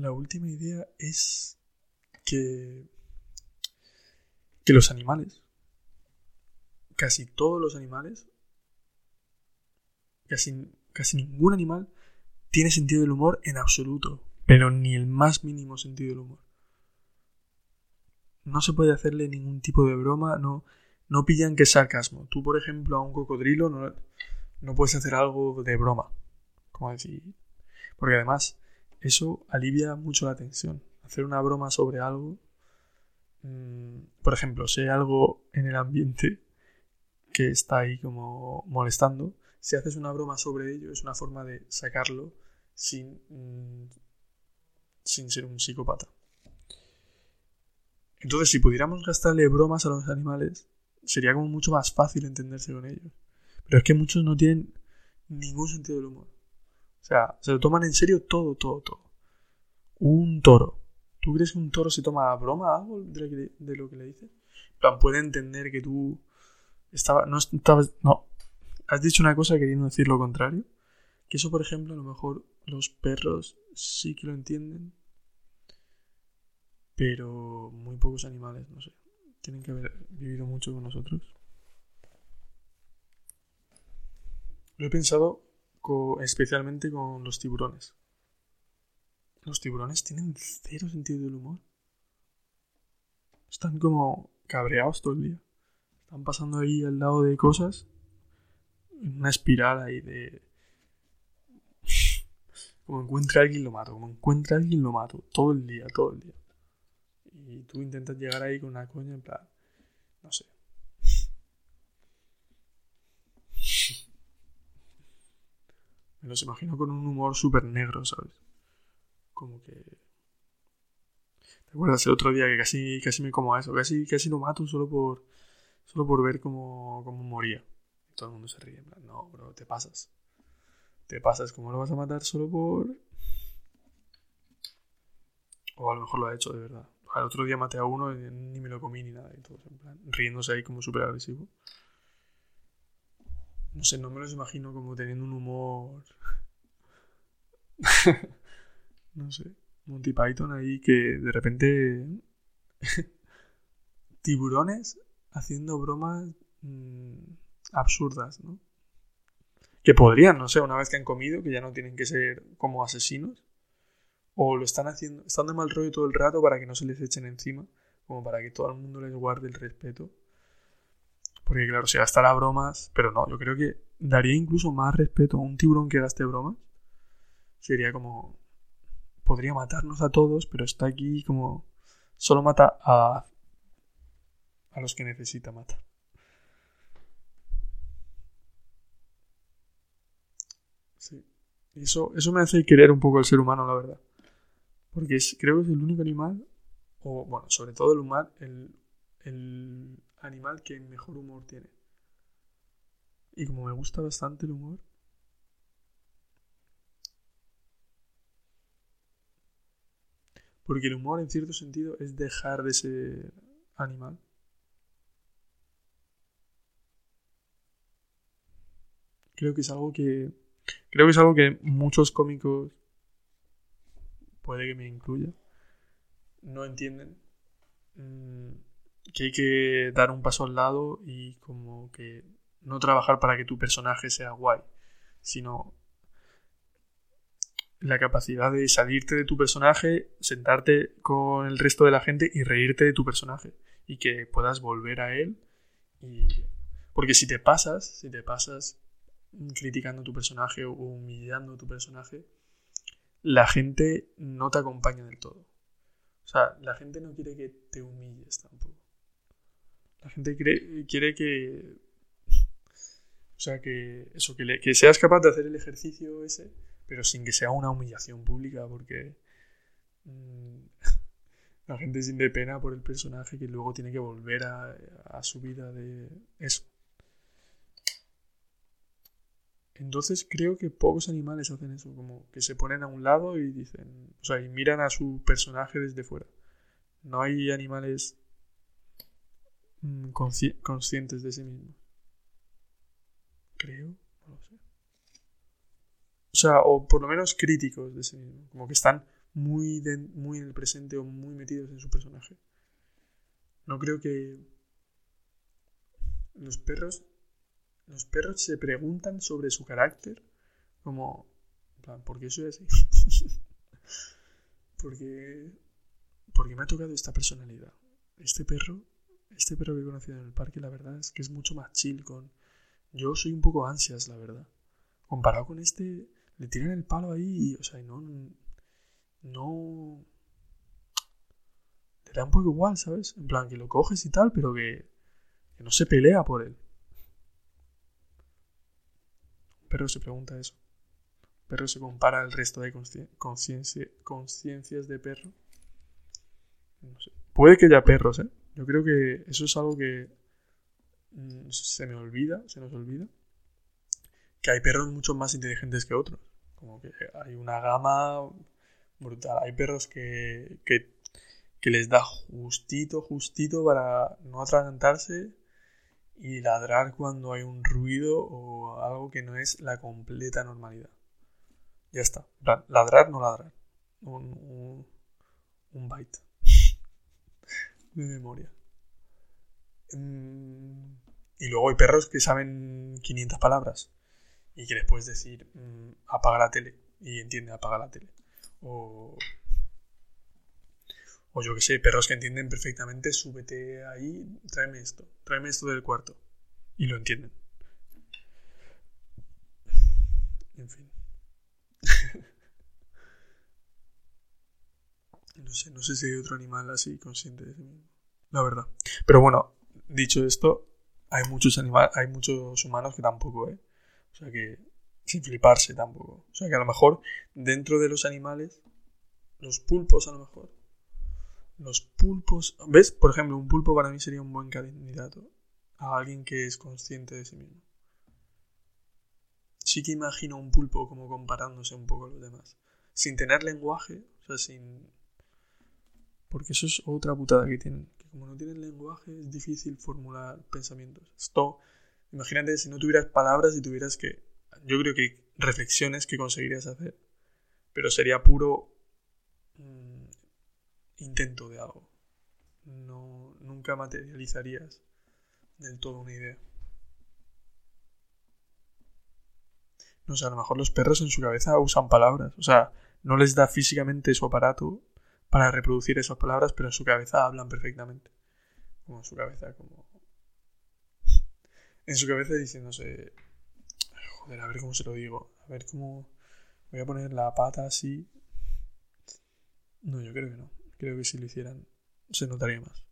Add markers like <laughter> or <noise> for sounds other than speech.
la última idea es que, los animales, casi todos los animales, casi, casi ningún animal tiene sentido del humor en absoluto, pero ni el más mínimo sentido del humor. No se puede hacerle ningún tipo de broma, no, no pillan que es sarcasmo. Tú, por ejemplo, a un cocodrilo no, no puedes hacer algo de broma. Como decir. Porque además, eso alivia mucho la tensión. Hacer una broma sobre algo. Mm, por ejemplo, si hay algo en el ambiente que está ahí como molestando, si haces una broma sobre ello, es una forma de sacarlo sin, mm, sin ser un psicópata. Entonces, si pudiéramos gastarle bromas a los animales, sería como mucho más fácil entenderse con ellos. Pero es que muchos no tienen ningún sentido del humor. O sea, se lo toman en serio todo, todo, todo. Un toro. ¿Tú crees que un toro se toma a broma algo de lo que, le dices? plan, puede entender que tú estaba, no estabas, no, has dicho una cosa queriendo decir lo contrario. Que eso, por ejemplo, a lo mejor los perros sí que lo entienden, pero muy pocos animales, no sé, tienen que haber vivido mucho con nosotros. Lo he pensado especialmente con los tiburones. Los tiburones tienen cero sentido del humor. Están como cabreados todo el día. Están pasando ahí al lado de cosas. En una espiral ahí de. Como encuentra alguien lo mato. Como encuentra alguien lo mato. Todo el día, todo el día. Y tú intentas llegar ahí con una coña en plan. No sé. Me los imagino con un humor súper negro, ¿sabes? Como que... ¿Te acuerdas el otro día que casi, casi me como a eso? Casi, casi lo mato solo por, solo por ver cómo, cómo moría. Y todo el mundo se ríe. En plan, no, bro, te pasas. Te pasas. ¿Cómo lo vas a matar solo por...? O a lo mejor lo ha hecho de verdad. El otro día maté a uno y ni me lo comí ni nada. Y todo, en plan, riéndose ahí como súper agresivo. No sé, no me los imagino como teniendo un humor. <laughs> no sé. Monty Python ahí que de repente. <laughs> tiburones haciendo bromas mm, absurdas, ¿no? Que podrían, no sé, una vez que han comido, que ya no tienen que ser como asesinos. O lo están haciendo, están de mal rollo todo el rato para que no se les echen encima, como para que todo el mundo les guarde el respeto. Porque claro, si gastara bromas, pero no, yo creo que daría incluso más respeto a un tiburón que gaste bromas. Sería como... Podría matarnos a todos, pero está aquí como... Solo mata a... A los que necesita matar. Sí. Eso, eso me hace querer un poco al ser humano, la verdad. Porque creo que es el único animal, o bueno, sobre todo el humano, el, el animal que mejor humor tiene. Y como me gusta bastante el humor, porque el humor en cierto sentido es dejar de ser animal. Creo que es algo que creo que es algo que muchos cómicos puede que me incluya no entienden mm, que hay que dar un paso al lado y como que no trabajar para que tu personaje sea guay, sino la capacidad de salirte de tu personaje, sentarte con el resto de la gente y reírte de tu personaje y que puedas volver a él y porque si te pasas, si te pasas criticando tu personaje o humillando tu personaje, la gente no te acompaña del todo. O sea, la gente no quiere que te humilles tampoco. La gente quiere que. O sea, que eso, que, que seas capaz de hacer el ejercicio ese, pero sin que sea una humillación pública, porque. Mm, <laughs> la gente siente pena por el personaje que luego tiene que volver a, a su vida de eso. Entonces creo que pocos animales hacen eso, como que se ponen a un lado y dicen, o sea, y miran a su personaje desde fuera. No hay animales Mm, conscientes de sí mismos. Creo, no lo sé. O sea, o por lo menos críticos de sí mismos. Como que están muy, muy en el presente o muy metidos en su personaje. No creo que los perros los perros se preguntan sobre su carácter como en plan, ¿por qué soy así? <laughs> porque porque me ha tocado esta personalidad. Este perro, este perro que he conocido en el parque, la verdad es que es mucho más chill con yo soy un poco ansias, la verdad. Comparado con este, le tiran el palo ahí y, o sea, no no le da un poco igual, ¿sabes? En plan, que lo coges y tal, pero que, no se pelea por él. Pero se pregunta eso. Pero se compara al resto de conciencias de perro. No sé. Puede que haya perros, ¿eh? Yo creo que eso es algo que mm, se me olvida, se nos olvida. Que hay perros mucho más inteligentes que otros. Como que hay una gama brutal. Hay perros que, que, les da justito, justito para no atragantarse y ladrar cuando hay un ruido o algo que no es la completa normalidad. Ya está. Ladrar, no ladrar. Un, un, un byte de memoria. Mm, y luego hay perros que saben 500 palabras y que les puedes decir mm, apaga la tele y entiende apaga la tele. O, o yo que sé, perros que entienden perfectamente, súbete ahí, tráeme esto, tráeme esto del cuarto. Y lo entienden. En fin. <laughs> no sé, no sé si hay otro animal así consciente de sí mismo. La verdad. Pero bueno, dicho esto, hay muchos animales, hay muchos humanos que tampoco, ¿eh? O sea que sin fliparse tampoco. O sea que a lo mejor dentro de los animales, los pulpos a lo mejor. Los pulpos. ¿Ves? Por ejemplo, un pulpo para mí sería un buen candidato a alguien que es consciente de sí mismo. Sí que imagino un pulpo como comparándose un poco a los demás. Sin tener lenguaje, o sea, sin. Porque eso es otra putada que tienen. Que como no tienen lenguaje, es difícil formular pensamientos. Esto. Imagínate si no tuvieras palabras y tuvieras que yo creo que reflexiones que conseguirías hacer, pero sería puro mm, intento de algo. No, nunca materializarías del todo una idea. No sé, a lo mejor los perros en su cabeza usan palabras. O sea, no les da físicamente su aparato para reproducir esas palabras, pero en su cabeza hablan perfectamente. Como en su cabeza, como. En su cabeza diciéndose. Joder, a ver cómo se lo digo. A ver cómo. Voy a poner la pata así. No, yo creo que no. Creo que si lo hicieran se notaría más.